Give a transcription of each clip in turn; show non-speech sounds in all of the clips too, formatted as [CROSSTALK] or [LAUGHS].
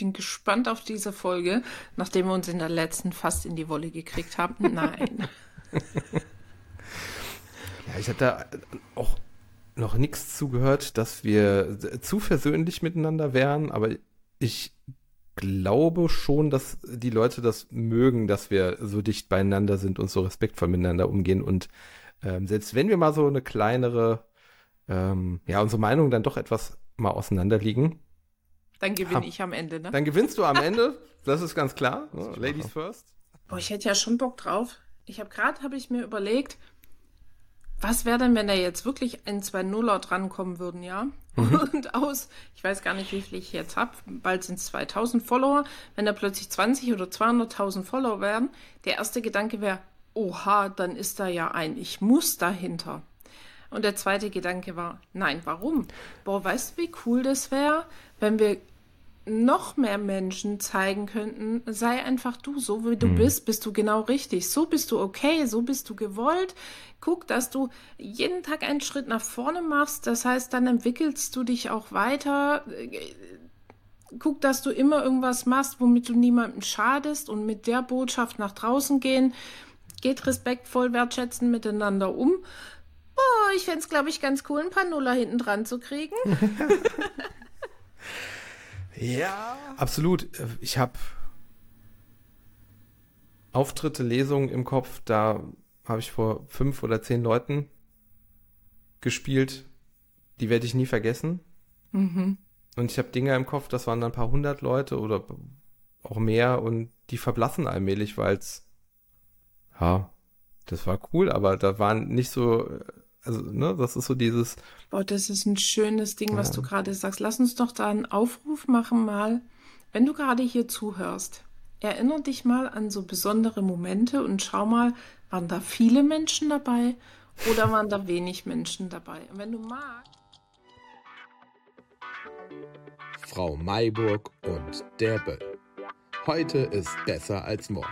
bin gespannt auf diese Folge, nachdem wir uns in der letzten fast in die Wolle gekriegt haben. [LAUGHS] Nein. ja, ich habe da auch noch nichts zugehört, dass wir zu versöhnlich miteinander wären, aber ich glaube schon, dass die Leute das mögen, dass wir so dicht beieinander sind und so respektvoll miteinander umgehen und ähm, selbst wenn wir mal so eine kleinere, ähm, ja, unsere Meinungen dann doch etwas mal auseinanderliegen. Dann gewinne ich am Ende, ne? Dann gewinnst du am [LAUGHS] Ende, das ist ganz klar. Ne? Ladies first. Boah, ich hätte ja schon Bock drauf. Ich habe gerade, habe ich mir überlegt, was wäre denn, wenn da jetzt wirklich ein, zwei Nuller drankommen würden, ja? Mhm. [LAUGHS] Und aus, ich weiß gar nicht, wie viel ich jetzt habe, bald sind es 2000 Follower, wenn da plötzlich 20 oder 200.000 Follower werden, der erste Gedanke wäre, oha, dann ist da ja ein Ich muss dahinter. Und der zweite Gedanke war, nein, warum? Boah, weißt du, wie cool das wäre, wenn wir noch mehr Menschen zeigen könnten, sei einfach du, so wie du mhm. bist, bist du genau richtig, so bist du okay, so bist du gewollt. Guck, dass du jeden Tag einen Schritt nach vorne machst, das heißt, dann entwickelst du dich auch weiter. Guck, dass du immer irgendwas machst, womit du niemandem schadest und mit der Botschaft nach draußen gehen. Geht respektvoll, wertschätzen miteinander um. Oh, ich fände es, glaube ich, ganz cool, ein paar Nuller hinten dran zu kriegen. [LAUGHS] [LAUGHS] Ja. Absolut. Ich habe Auftritte, Lesungen im Kopf, da habe ich vor fünf oder zehn Leuten gespielt. Die werde ich nie vergessen. Mhm. Und ich habe Dinge im Kopf, das waren dann ein paar hundert Leute oder auch mehr und die verblassen allmählich, weil es, ja, das war cool, aber da waren nicht so also, ne, das ist so dieses. Boah, das ist ein schönes Ding, ja. was du gerade sagst. Lass uns doch da einen Aufruf machen mal. Wenn du gerade hier zuhörst, erinnere dich mal an so besondere Momente und schau mal, waren da viele Menschen dabei oder waren da wenig Menschen dabei? Und wenn du magst. Frau Mayburg und der Böll. Heute ist besser als morgen.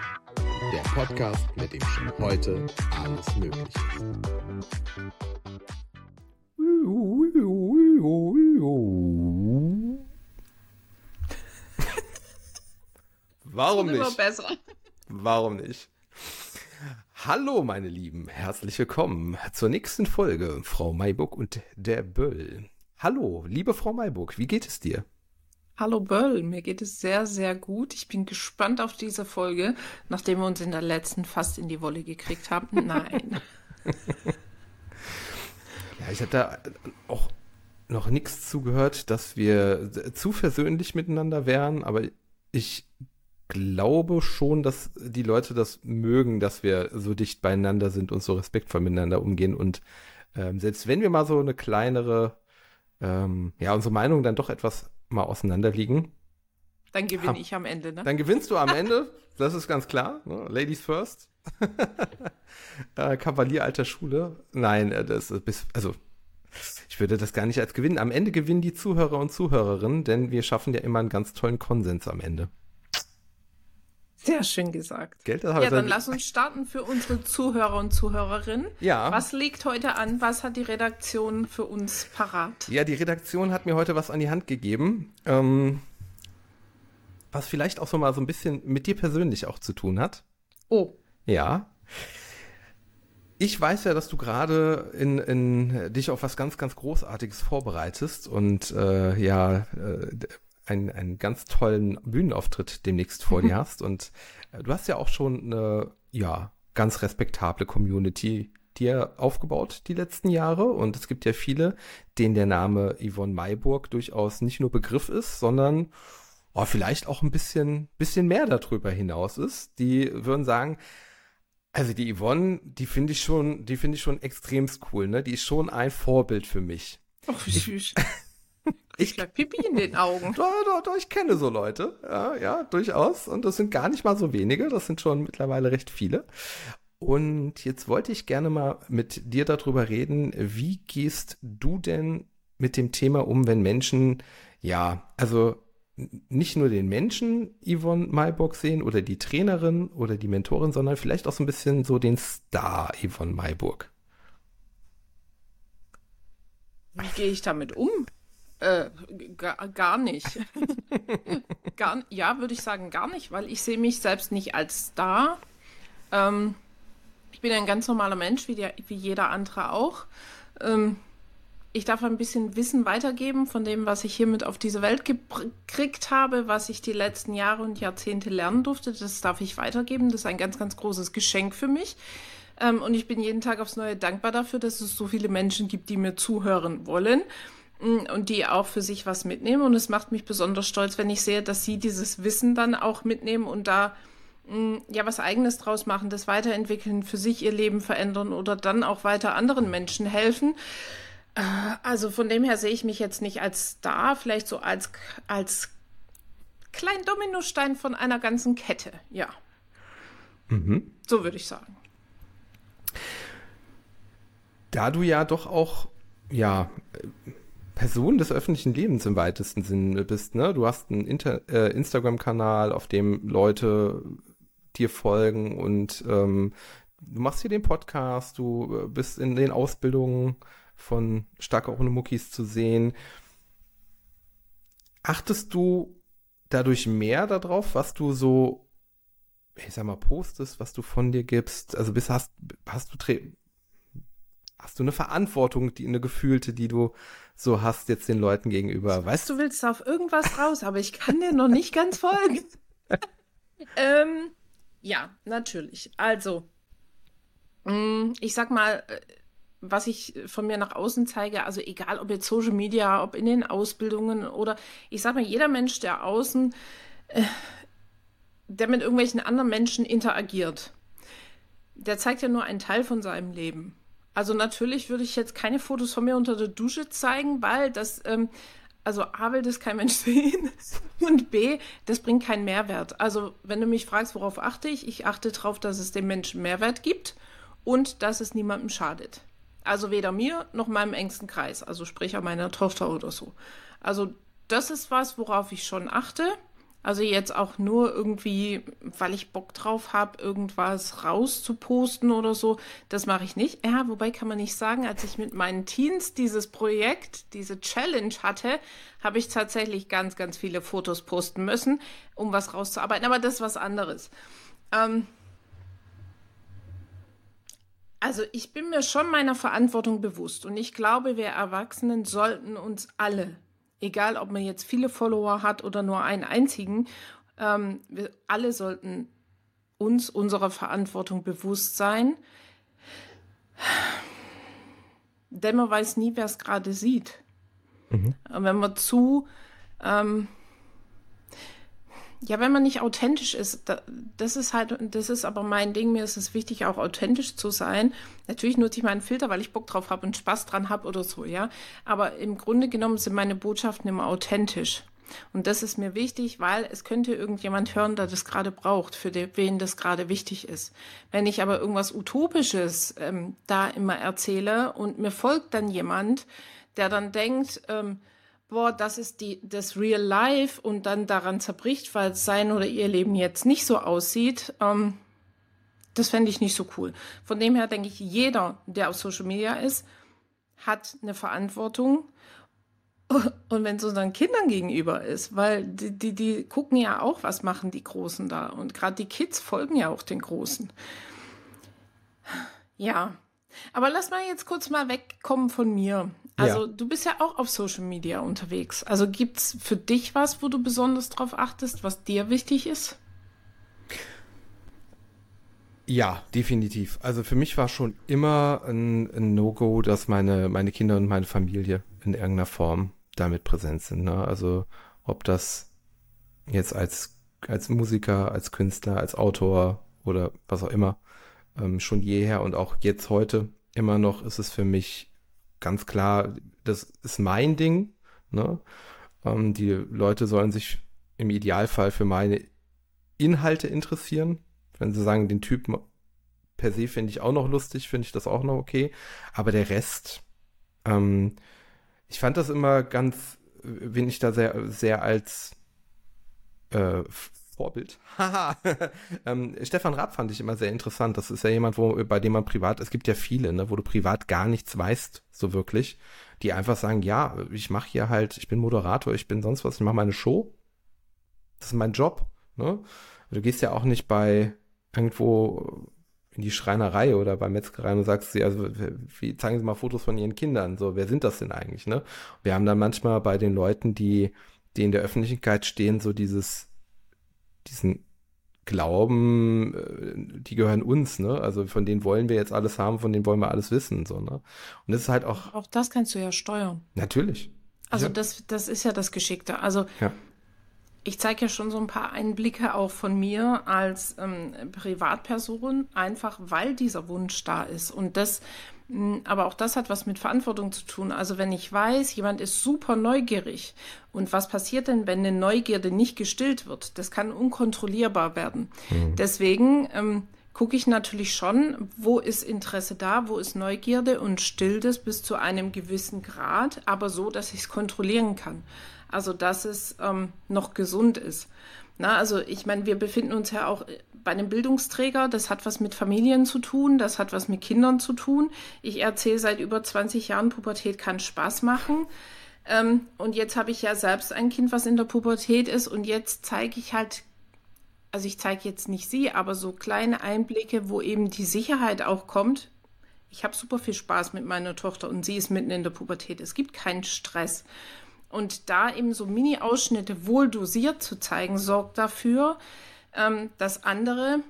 Der Podcast, mit dem schon heute alles möglich ist. Warum nicht? Besser. Warum nicht? Hallo, meine Lieben, herzlich willkommen zur nächsten Folge Frau Mayburg und der Böll. Hallo, liebe Frau Mayburg, wie geht es dir? Hallo Böll, mir geht es sehr, sehr gut. Ich bin gespannt auf diese Folge, nachdem wir uns in der letzten fast in die Wolle gekriegt haben. Nein. [LAUGHS] ja, ich habe da auch noch nichts zugehört, dass wir zu versöhnlich miteinander wären, aber ich glaube schon, dass die Leute das mögen, dass wir so dicht beieinander sind und so respektvoll miteinander umgehen und ähm, selbst wenn wir mal so eine kleinere, ähm, ja, unsere Meinung dann doch etwas mal auseinanderliegen. Dann gewinne ha ich am Ende, ne? Dann gewinnst du am Ende, das ist ganz klar. Ne? Ladies first. [LAUGHS] äh, Kavalier alter Schule. Nein, äh, das ist, also ich würde das gar nicht als gewinnen. Am Ende gewinnen die Zuhörer und Zuhörerinnen, denn wir schaffen ja immer einen ganz tollen Konsens am Ende. Sehr schön gesagt. Geld, ja, dann, dann lass uns starten für unsere Zuhörer und Zuhörerinnen. Ja. Was liegt heute an? Was hat die Redaktion für uns parat? Ja, die Redaktion hat mir heute was an die Hand gegeben, ähm, was vielleicht auch so mal so ein bisschen mit dir persönlich auch zu tun hat. Oh. Ja. Ich weiß ja, dass du gerade in, in dich auf was ganz, ganz Großartiges vorbereitest und äh, ja, äh, einen, einen ganz tollen Bühnenauftritt demnächst vor dir hast. Und äh, du hast ja auch schon eine, ja, ganz respektable Community dir aufgebaut die letzten Jahre. Und es gibt ja viele, denen der Name Yvonne Mayburg durchaus nicht nur Begriff ist, sondern oh, vielleicht auch ein bisschen, bisschen mehr darüber hinaus ist. Die würden sagen, also die Yvonne, die finde ich schon, die finde ich schon extremst cool, ne? Die ist schon ein Vorbild für mich. Ach, wie süß. [LAUGHS] Ich krieg Pipi in den Augen. [LAUGHS] Doch, doch, doch, ich kenne so Leute. Ja, ja, durchaus. Und das sind gar nicht mal so wenige. Das sind schon mittlerweile recht viele. Und jetzt wollte ich gerne mal mit dir darüber reden. Wie gehst du denn mit dem Thema um, wenn Menschen, ja, also nicht nur den Menschen Yvonne Mayburg sehen oder die Trainerin oder die Mentorin, sondern vielleicht auch so ein bisschen so den Star Yvonne Mayburg. Wie gehe ich damit um? Äh, gar, gar nicht. [LAUGHS] gar, ja, würde ich sagen, gar nicht, weil ich sehe mich selbst nicht als Star. Ähm, ich bin ein ganz normaler Mensch, wie, der, wie jeder andere auch. Ähm, ich darf ein bisschen Wissen weitergeben von dem, was ich hiermit auf diese Welt gekriegt habe, was ich die letzten Jahre und Jahrzehnte lernen durfte. Das darf ich weitergeben. Das ist ein ganz, ganz großes Geschenk für mich. Ähm, und ich bin jeden Tag aufs Neue dankbar dafür, dass es so viele Menschen gibt, die mir zuhören wollen und die auch für sich was mitnehmen. Und es macht mich besonders stolz, wenn ich sehe, dass sie dieses Wissen dann auch mitnehmen und da mm, ja was eigenes draus machen, das weiterentwickeln, für sich ihr Leben verändern oder dann auch weiter anderen Menschen helfen. Äh, also von dem her sehe ich mich jetzt nicht als Star, vielleicht so als, als kleinen Dominostein von einer ganzen Kette, ja. Mhm. So würde ich sagen. Da du ja doch auch, ja, Person des öffentlichen Lebens im weitesten Sinne bist, ne? Du hast einen äh, Instagram-Kanal, auf dem Leute dir folgen und ähm, du machst hier den Podcast, du äh, bist in den Ausbildungen von Stark ohne Muckis zu sehen. Achtest du dadurch mehr darauf, was du so, ich sag mal, postest, was du von dir gibst? Also bist, hast, hast du hast du eine Verantwortung, die eine gefühlte, die du so hast jetzt den Leuten gegenüber? Weißt du willst auf irgendwas raus, aber ich kann dir noch nicht ganz folgen. [LAUGHS] ähm, ja, natürlich. Also, mm, ich sag mal, äh, was ich von mir nach außen zeige, also egal ob jetzt Social Media, ob in den Ausbildungen oder ich sag mal, jeder Mensch, der außen, äh, der mit irgendwelchen anderen Menschen interagiert, der zeigt ja nur einen Teil von seinem Leben. Also natürlich würde ich jetzt keine Fotos von mir unter der Dusche zeigen, weil das, ähm, also A will das kein Mensch [LAUGHS] sehen und B, das bringt keinen Mehrwert. Also wenn du mich fragst, worauf achte ich, ich achte darauf, dass es dem Menschen Mehrwert gibt und dass es niemandem schadet. Also weder mir noch meinem engsten Kreis, also sprich auch meiner Tochter oder so. Also das ist was, worauf ich schon achte. Also jetzt auch nur irgendwie, weil ich Bock drauf habe, irgendwas rauszuposten oder so. Das mache ich nicht. Ja, wobei kann man nicht sagen, als ich mit meinen Teens dieses Projekt, diese Challenge hatte, habe ich tatsächlich ganz, ganz viele Fotos posten müssen, um was rauszuarbeiten. Aber das ist was anderes. Ähm, also ich bin mir schon meiner Verantwortung bewusst und ich glaube, wir Erwachsenen sollten uns alle, egal ob man jetzt viele Follower hat oder nur einen einzigen, ähm, wir alle sollten uns unserer Verantwortung bewusst sein. Denn man weiß nie, wer es gerade sieht. Mhm. Wenn man zu ähm, ja, wenn man nicht authentisch ist, das ist halt, das ist aber mein Ding, mir ist es wichtig, auch authentisch zu sein. Natürlich nutze ich meinen Filter, weil ich Bock drauf habe und Spaß dran habe oder so, ja. Aber im Grunde genommen sind meine Botschaften immer authentisch. Und das ist mir wichtig, weil es könnte irgendjemand hören, der das gerade braucht, für den, wen das gerade wichtig ist. Wenn ich aber irgendwas Utopisches ähm, da immer erzähle und mir folgt dann jemand, der dann denkt, ähm, boah, das ist die, das Real Life und dann daran zerbricht, weil sein oder ihr Leben jetzt nicht so aussieht, ähm, das fände ich nicht so cool. Von dem her denke ich, jeder, der auf Social Media ist, hat eine Verantwortung. [LAUGHS] Und wenn es unseren Kindern gegenüber ist, weil die, die, die gucken ja auch, was machen die Großen da. Und gerade die Kids folgen ja auch den Großen. Ja, aber lass mal jetzt kurz mal wegkommen von mir. Also ja. du bist ja auch auf Social Media unterwegs. Also gibt es für dich was, wo du besonders drauf achtest, was dir wichtig ist? Ja, definitiv. Also für mich war schon immer ein, ein No-Go, dass meine, meine Kinder und meine Familie in irgendeiner Form damit präsent sind. Ne? Also ob das jetzt als, als Musiker, als Künstler, als Autor oder was auch immer ähm, schon jeher und auch jetzt heute immer noch ist es für mich ganz klar, das ist mein Ding. Ne? Ähm, die Leute sollen sich im Idealfall für meine Inhalte interessieren. Wenn sie sagen, den Typen per se finde ich auch noch lustig, finde ich das auch noch okay. Aber der Rest, ähm, ich fand das immer ganz, wenn ich da sehr, sehr als äh, Vorbild. Haha. [LAUGHS] ähm, Stefan Raab fand ich immer sehr interessant. Das ist ja jemand, wo, bei dem man privat, es gibt ja viele, ne, wo du privat gar nichts weißt, so wirklich, die einfach sagen, ja, ich mache hier halt, ich bin Moderator, ich bin sonst was, ich mache meine Show. Das ist mein Job. Ne? Du gehst ja auch nicht bei irgendwo in die Schreinerei oder bei Metzgerei und sagst sie, also wie, zeigen Sie mal Fotos von Ihren Kindern. So, wer sind das denn eigentlich? Ne? Wir haben dann manchmal bei den Leuten, die, die in der Öffentlichkeit stehen, so dieses diesen Glauben, äh, die gehören uns, ne? Also von denen wollen wir jetzt alles haben, von denen wollen wir alles wissen, so, ne? Und das ist halt auch. Auch das kannst du ja steuern. Natürlich. Also ja. das, das ist ja das Geschickte. Also ja. ich zeige ja schon so ein paar Einblicke auch von mir als ähm, Privatperson, einfach weil dieser Wunsch da ist. Und das, aber auch das hat was mit Verantwortung zu tun. Also wenn ich weiß, jemand ist super neugierig und was passiert denn, wenn eine Neugierde nicht gestillt wird? Das kann unkontrollierbar werden. Mhm. Deswegen ähm, gucke ich natürlich schon, wo ist Interesse da, wo ist Neugierde und stillt es bis zu einem gewissen Grad, aber so, dass ich es kontrollieren kann. Also dass es ähm, noch gesund ist. Na, also ich meine, wir befinden uns ja auch bei einem Bildungsträger, das hat was mit Familien zu tun, das hat was mit Kindern zu tun. Ich erzähle seit über 20 Jahren, Pubertät kann Spaß machen. Ähm, und jetzt habe ich ja selbst ein Kind, was in der Pubertät ist. Und jetzt zeige ich halt, also ich zeige jetzt nicht sie, aber so kleine Einblicke, wo eben die Sicherheit auch kommt. Ich habe super viel Spaß mit meiner Tochter und sie ist mitten in der Pubertät. Es gibt keinen Stress. Und da eben so Mini-Ausschnitte wohl dosiert zu zeigen, sorgt dafür, ähm, dass andere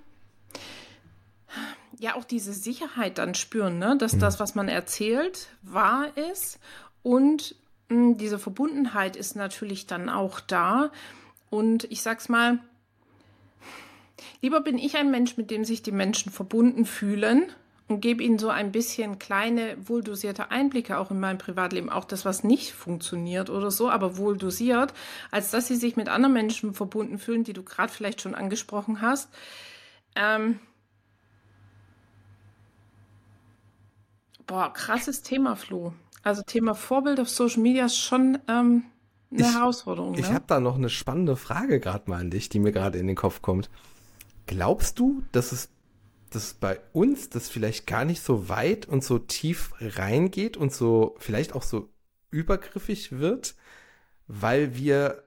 ja auch diese Sicherheit dann spüren, ne? dass mhm. das, was man erzählt, wahr ist und mh, hm, diese Verbundenheit ist natürlich dann auch da. Und ich sag's mal, lieber bin ich ein Mensch, mit dem sich die Menschen verbunden fühlen, und gebe ihnen so ein bisschen kleine, wohldosierte Einblicke auch in mein Privatleben, auch das, was nicht funktioniert oder so, aber wohl dosiert, als dass sie sich mit anderen Menschen verbunden fühlen, die du gerade vielleicht schon angesprochen hast. Ähm boah, krasses Thema, Flo. Also Thema Vorbild auf Social Media ist schon ähm, eine ich, Herausforderung. Ne? Ich habe da noch eine spannende Frage gerade mal an dich, die mir gerade in den Kopf kommt. Glaubst du, dass es dass bei uns das vielleicht gar nicht so weit und so tief reingeht und so vielleicht auch so übergriffig wird, weil wir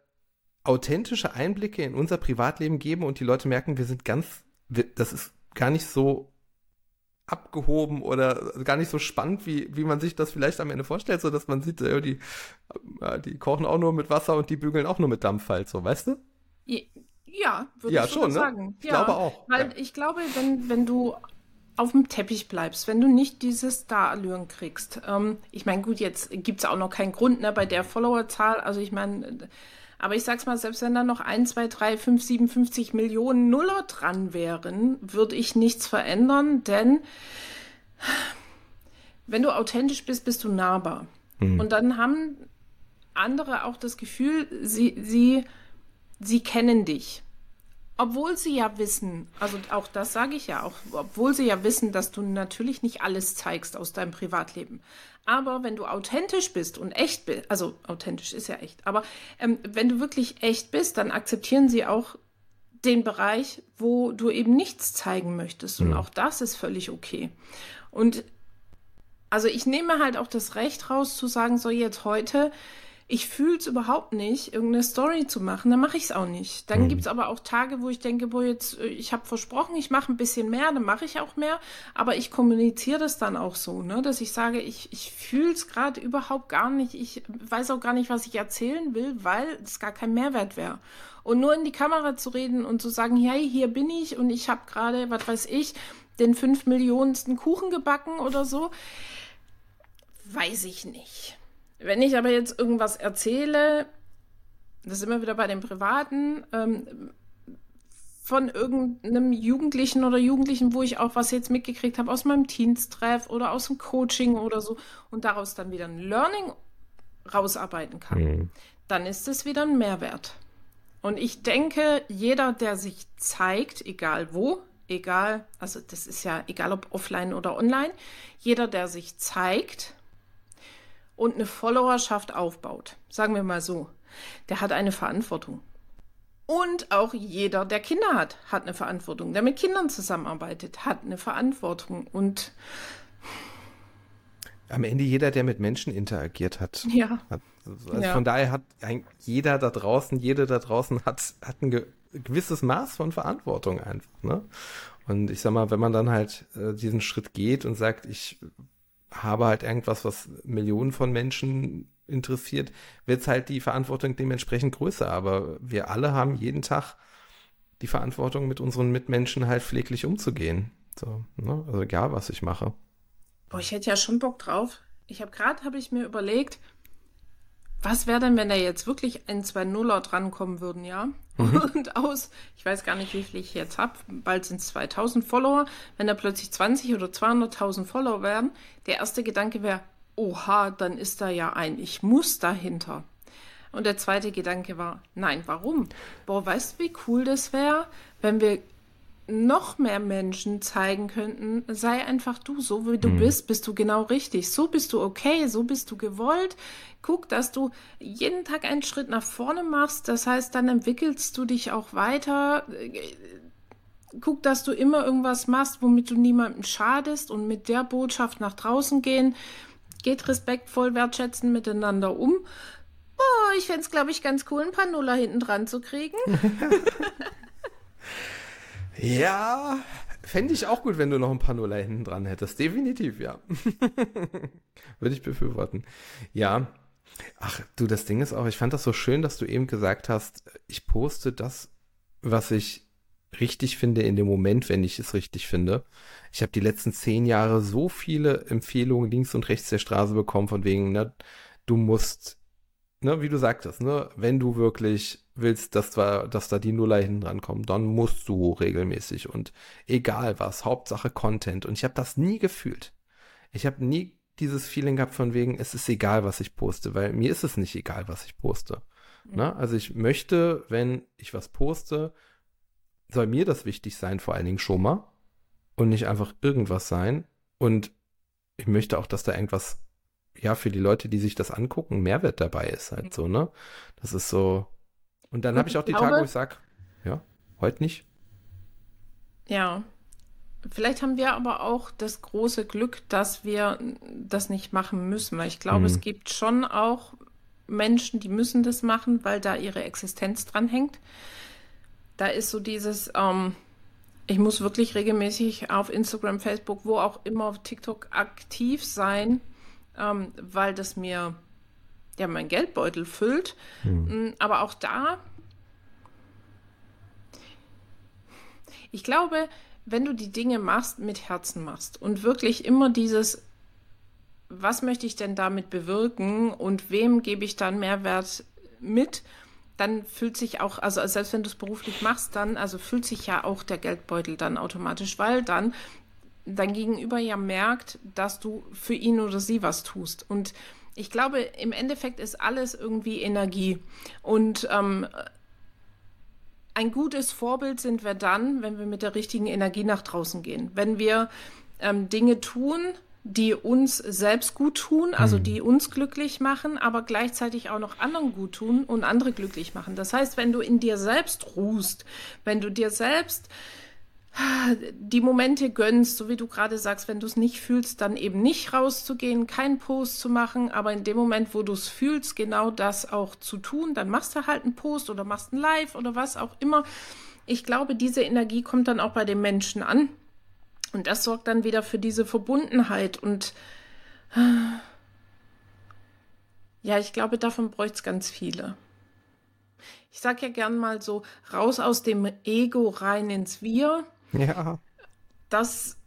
authentische Einblicke in unser Privatleben geben und die Leute merken, wir sind ganz, das ist gar nicht so abgehoben oder gar nicht so spannend, wie, wie man sich das vielleicht am Ende vorstellt, so dass man sieht, die, die kochen auch nur mit Wasser und die bügeln auch nur mit Dampf halt, so, weißt du? Ja, würde ja, ich schon ne? sagen. Ich ja, glaube auch. Weil ja. ich glaube, wenn, wenn du auf dem Teppich bleibst, wenn du nicht diese Star-Allüren kriegst. Ähm, ich meine, gut, jetzt gibt es auch noch keinen Grund ne, bei der Followerzahl. Also ich meine, aber ich sag's mal, selbst wenn da noch 1, 2, 3, 5, 57 Millionen Nuller dran wären, würde ich nichts verändern, denn wenn du authentisch bist, bist du nahbar. Hm. Und dann haben andere auch das Gefühl, sie, sie sie kennen dich. Obwohl sie ja wissen, also auch das sage ich ja auch, obwohl sie ja wissen, dass du natürlich nicht alles zeigst aus deinem Privatleben. Aber wenn du authentisch bist und echt bist, also authentisch ist ja echt, aber ähm, wenn du wirklich echt bist, dann akzeptieren sie auch den Bereich, wo du eben nichts zeigen möchtest. Und mhm. auch das ist völlig okay. Und also ich nehme halt auch das Recht raus zu sagen, so jetzt heute ich fühle es überhaupt nicht, irgendeine Story zu machen, dann mache ich es auch nicht. Dann mhm. gibt es aber auch Tage, wo ich denke, boah, jetzt, äh, ich habe versprochen, ich mache ein bisschen mehr, dann mache ich auch mehr, aber ich kommuniziere das dann auch so, ne, dass ich sage, ich, ich fühle es gerade überhaupt gar nicht, ich weiß auch gar nicht, was ich erzählen will, weil es gar kein Mehrwert wäre. Und nur in die Kamera zu reden und zu sagen, hey, hier bin ich und ich habe gerade, was weiß ich, den fünf Millionensten Kuchen gebacken oder so, weiß ich nicht. Wenn ich aber jetzt irgendwas erzähle, das ist immer wieder bei den Privaten, ähm, von irgendeinem Jugendlichen oder Jugendlichen, wo ich auch was jetzt mitgekriegt habe aus meinem Teens-Treff oder aus dem Coaching oder so und daraus dann wieder ein Learning rausarbeiten kann, mhm. dann ist es wieder ein Mehrwert. Und ich denke, jeder, der sich zeigt, egal wo, egal, also das ist ja egal ob offline oder online, jeder, der sich zeigt, und eine Followerschaft aufbaut, sagen wir mal so, der hat eine Verantwortung. Und auch jeder, der Kinder hat, hat eine Verantwortung. Der mit Kindern zusammenarbeitet, hat eine Verantwortung. Und am Ende jeder, der mit Menschen interagiert hat. [LAUGHS] Ja. Hat, also ja. Von daher hat ein, jeder da draußen, jede da draußen hat, hat ein ge gewisses Maß von Verantwortung einfach. Ne? Und ich sag mal, wenn man dann halt äh, diesen Schritt geht und sagt, ich habe halt irgendwas, was Millionen von Menschen interessiert, wird halt die Verantwortung dementsprechend größer. Aber wir alle haben jeden Tag die Verantwortung, mit unseren Mitmenschen halt pfleglich umzugehen. So, ne? Also egal, was ich mache. Boah, ich hätte ja schon Bock drauf. Ich habe gerade, habe ich mir überlegt, was wäre denn, wenn da jetzt wirklich ein, zwei Nuller drankommen würden, ja? Mhm. [LAUGHS] Und aus, ich weiß gar nicht, wie viel ich jetzt habe, bald sind es 2000 Follower, wenn da plötzlich 20 oder 200.000 Follower werden, der erste Gedanke wäre, oha, dann ist da ja ein Ich muss dahinter. Und der zweite Gedanke war, nein, warum? Boah, weißt du, wie cool das wäre, wenn wir noch mehr Menschen zeigen könnten, sei einfach du, so wie du mhm. bist, bist du genau richtig, so bist du okay, so bist du gewollt. Guck, dass du jeden Tag einen Schritt nach vorne machst, das heißt, dann entwickelst du dich auch weiter. Guck, dass du immer irgendwas machst, womit du niemandem schadest und mit der Botschaft nach draußen gehen. Geht respektvoll, wertschätzen miteinander um. Oh, ich fände es, glaube ich, ganz cool, ein paar Nuller hinten dran zu kriegen. [LAUGHS] [LAUGHS] Ja, fände ich auch gut, wenn du noch ein paar Nuller hinten dran hättest. Definitiv, ja. [LAUGHS] Würde ich befürworten. Ja. Ach, du, das Ding ist auch, ich fand das so schön, dass du eben gesagt hast, ich poste das, was ich richtig finde in dem Moment, wenn ich es richtig finde. Ich habe die letzten zehn Jahre so viele Empfehlungen links und rechts der Straße bekommen, von wegen, ne, du musst, ne, wie du sagtest, ne, wenn du wirklich willst, dass da, dass da die Nuller hinten dran kommen, dann musst du regelmäßig und egal was, Hauptsache Content. Und ich habe das nie gefühlt. Ich habe nie dieses Feeling gehabt von wegen, es ist egal, was ich poste, weil mir ist es nicht egal, was ich poste. Mhm. Ne? Also ich möchte, wenn ich was poste, soll mir das wichtig sein, vor allen Dingen schon mal und nicht einfach irgendwas sein. Und ich möchte auch, dass da irgendwas, ja, für die Leute, die sich das angucken, Mehrwert dabei ist halt mhm. so, ne? Das ist so, und dann habe ich auch die glaube, Tage, wo ich sage, ja, heute nicht. Ja. Vielleicht haben wir aber auch das große Glück, dass wir das nicht machen müssen, weil ich glaube, mhm. es gibt schon auch Menschen, die müssen das machen, weil da ihre Existenz dran hängt. Da ist so dieses, ähm, ich muss wirklich regelmäßig auf Instagram, Facebook, wo auch immer auf TikTok aktiv sein, ähm, weil das mir ja mein Geldbeutel füllt. Mhm. Aber auch da, ich glaube, wenn du die Dinge machst, mit Herzen machst und wirklich immer dieses, was möchte ich denn damit bewirken und wem gebe ich dann Mehrwert mit, dann fühlt sich auch, also selbst wenn du es beruflich machst, dann, also fühlt sich ja auch der Geldbeutel dann automatisch, weil dann dein Gegenüber ja merkt, dass du für ihn oder sie was tust. Und ich glaube, im Endeffekt ist alles irgendwie Energie. Und ähm, ein gutes Vorbild sind wir dann, wenn wir mit der richtigen Energie nach draußen gehen. Wenn wir ähm, Dinge tun, die uns selbst gut tun, also hm. die uns glücklich machen, aber gleichzeitig auch noch anderen gut tun und andere glücklich machen. Das heißt, wenn du in dir selbst ruhst, wenn du dir selbst die Momente gönnst, so wie du gerade sagst, wenn du es nicht fühlst, dann eben nicht rauszugehen, keinen Post zu machen, aber in dem Moment, wo du es fühlst, genau das auch zu tun, dann machst du halt einen Post oder machst ein Live oder was auch immer. Ich glaube, diese Energie kommt dann auch bei den Menschen an und das sorgt dann wieder für diese Verbundenheit und ja, ich glaube, davon bräuchte es ganz viele. Ich sage ja gern mal so, raus aus dem Ego rein ins Wir ja. Das,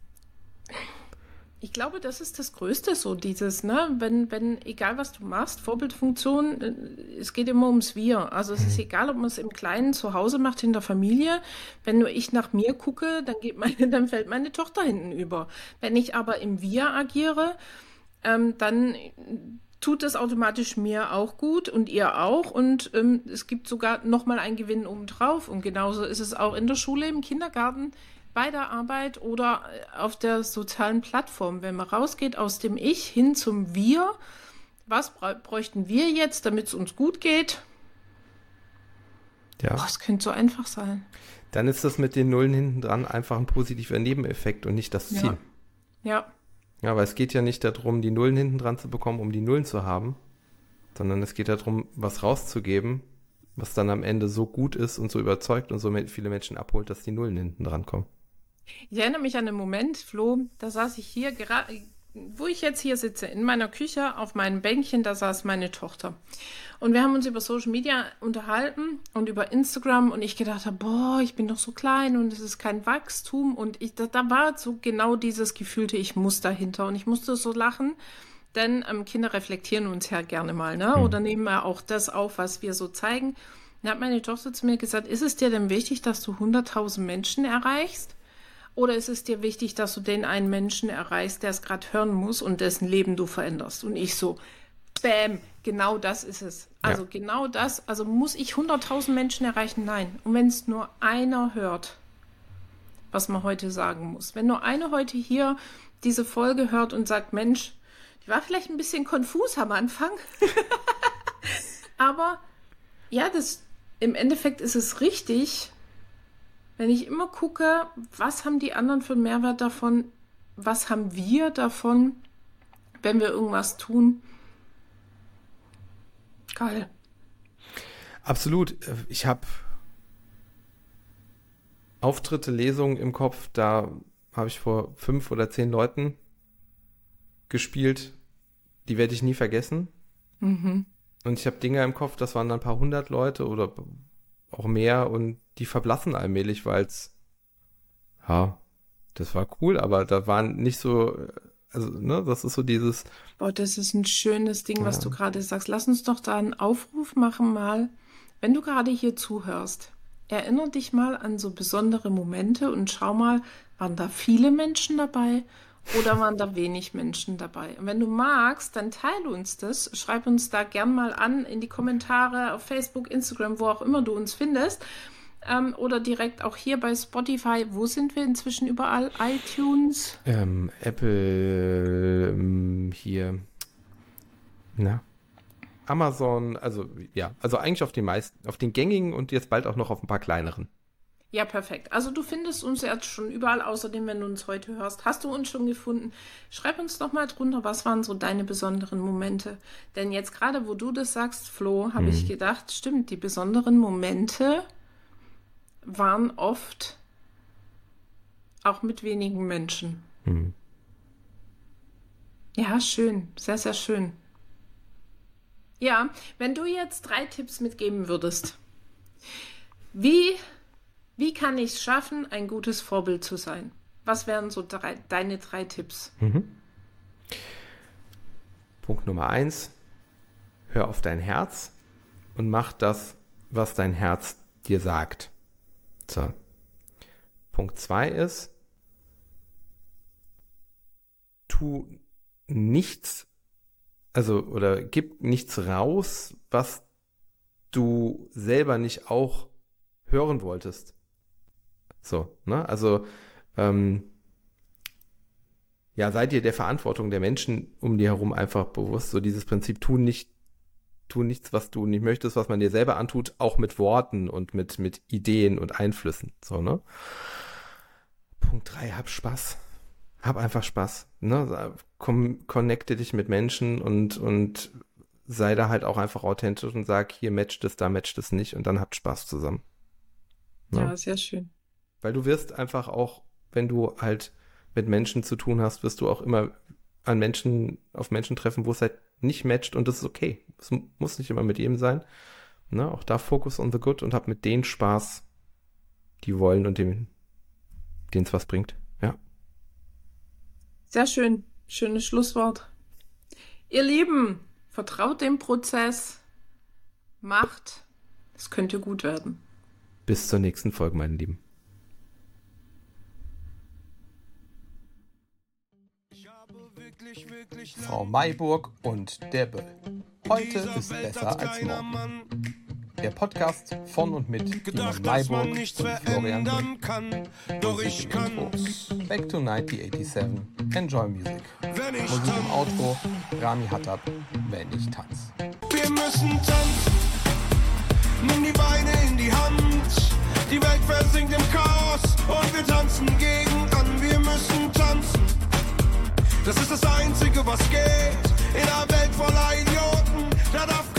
ich glaube, das ist das Größte, so dieses, ne, wenn, wenn, egal was du machst, Vorbildfunktion, äh, es geht immer ums Wir. Also es ist mhm. egal, ob man es im Kleinen zu Hause macht, in der Familie. Wenn nur ich nach mir gucke, dann geht meine, [LAUGHS] dann fällt meine Tochter hinten über. Wenn ich aber im Wir agiere, ähm, dann tut es automatisch mir auch gut und ihr auch und ähm, es gibt sogar nochmal einen Gewinn obendrauf und genauso ist es auch in der Schule, im Kindergarten bei der Arbeit oder auf der sozialen Plattform. Wenn man rausgeht aus dem Ich hin zum Wir, was bräuchten wir jetzt, damit es uns gut geht? Ja. Boah, es könnte so einfach sein. Dann ist das mit den Nullen hinten dran einfach ein positiver Nebeneffekt und nicht das. Ziel. Ja, Ja, aber es geht ja nicht darum, die Nullen hinten dran zu bekommen, um die Nullen zu haben, sondern es geht darum, was rauszugeben, was dann am Ende so gut ist und so überzeugt und so viele Menschen abholt, dass die Nullen hinten dran kommen. Ich erinnere mich an einen Moment, Flo, da saß ich hier, gerade, wo ich jetzt hier sitze, in meiner Küche auf meinem Bänkchen, da saß meine Tochter. Und wir haben uns über Social Media unterhalten und über Instagram und ich gedacht habe, boah, ich bin doch so klein und es ist kein Wachstum und ich, da, da war so genau dieses gefühlte, ich muss dahinter und ich musste so lachen, denn ähm, Kinder reflektieren uns ja gerne mal, ne? Oder nehmen ja auch das auf, was wir so zeigen. Dann hat meine Tochter zu mir gesagt, ist es dir denn wichtig, dass du 100.000 Menschen erreichst? Oder ist es dir wichtig, dass du den einen Menschen erreichst, der es gerade hören muss und dessen Leben du veränderst? Und ich so, bam, genau das ist es. Also Ja. genau das. Also muss ich 100.000 Menschen erreichen? Nein. Und wenn es nur einer hört, was man heute sagen muss, wenn nur eine heute hier diese Folge hört und sagt, Mensch, die war vielleicht ein bisschen konfus am Anfang, [LAUGHS] aber ja, das im Endeffekt ist es richtig, wenn ich immer gucke, was haben die anderen für einen Mehrwert davon, was haben wir davon, wenn wir irgendwas tun. Geil. Absolut. Ich habe Auftritte, Lesungen im Kopf, da habe ich vor fünf oder zehn Leuten gespielt. Die werde ich nie vergessen. Mhm. Und ich habe Dinge im Kopf, das waren dann ein paar hundert Leute oder auch mehr und die verblassen allmählich, weil es, ja, das war cool, aber da waren nicht so, also, ne, das ist so dieses, Boah, das ist ein schönes Ding, was Ja. du gerade sagst. Lass uns doch da einen Aufruf machen mal. Wenn du gerade hier zuhörst, erinnere dich mal an so besondere Momente und schau mal, waren da viele Menschen dabei oder [LAUGHS] waren da wenig Menschen dabei? Und wenn du magst, dann teile uns das. Schreib uns da gern mal an in die Kommentare auf Facebook, Instagram, wo auch immer du uns findest. Ähm, oder direkt auch hier bei Spotify. Wo sind wir inzwischen überall? iTunes? ähm, Apple, ähm, hier, na, Amazon, also, ja, also eigentlich auf den meisten, auf den gängigen und jetzt bald auch noch auf ein paar kleineren. Ja, perfekt. Also du findest uns jetzt schon überall, außerdem, wenn du uns heute hörst. Hast du uns schon gefunden? Schreib uns doch mal drunter, was waren so deine besonderen Momente? Denn jetzt gerade, wo du das sagst, Flo, habe ich gedacht, stimmt, die besonderen Momente waren oft auch mit wenigen Menschen. Mhm. Ja, schön. Sehr, sehr schön. Ja, wenn du jetzt drei Tipps mitgeben würdest, wie, wie kann ich es schaffen, ein gutes Vorbild zu sein? Was wären so drei, deine drei Tipps? Punkt Nummer eins, hör auf dein Herz und mach das, was dein Herz dir sagt. So. Punkt zwei ist, tu nichts, also, oder gib nichts raus, was du selber nicht auch hören wolltest. So, ne? Also, ähm, ja, seid ihr der Verantwortung der Menschen um dir herum einfach bewusst, so dieses Prinzip, tu nicht, tu nichts, was du nicht möchtest, was man dir selber antut, auch mit Worten und mit, mit Ideen und Einflüssen, so, ne? Punkt drei, hab Spaß. Hab einfach Spaß, ne? Komm, connecte dich mit Menschen und, und sei da halt auch einfach authentisch und sag, hier matcht es, da matcht es nicht und dann habt Spaß zusammen. Ne? Ja, sehr schön. Weil du wirst einfach auch, wenn du halt mit Menschen zu tun hast, wirst du auch immer an Menschen, auf Menschen treffen, wo es halt nicht matcht und das ist okay. Es mu- muss nicht immer mit jedem sein. Ne? Auch da Focus on the good und hab mit denen Spaß, die wollen und denen es was bringt. Ja. Sehr schön. Schönes Schlusswort. Ihr Lieben, vertraut dem Prozess. Macht. Es könnte gut werden. Bis zur nächsten Folge, meine Lieben. Frau Mayburg und der Böll. Heute ist besser als morgen. Der Podcast von und mit gedacht, Mayburg und Florian Böll. kann. Doch ich kann, Back to 1987. Enjoy Music. wenn ich Musik im. Outro. Rami Hattab. Wenn ich tanz. Wir müssen tanzen, Nimm die Beine in die Hand, die Welt versinkt im Chaos und wir tanzen gegen an, wir müssen tanzen. Das ist das Einzige, was geht. In einer Welt voller Idioten, da darf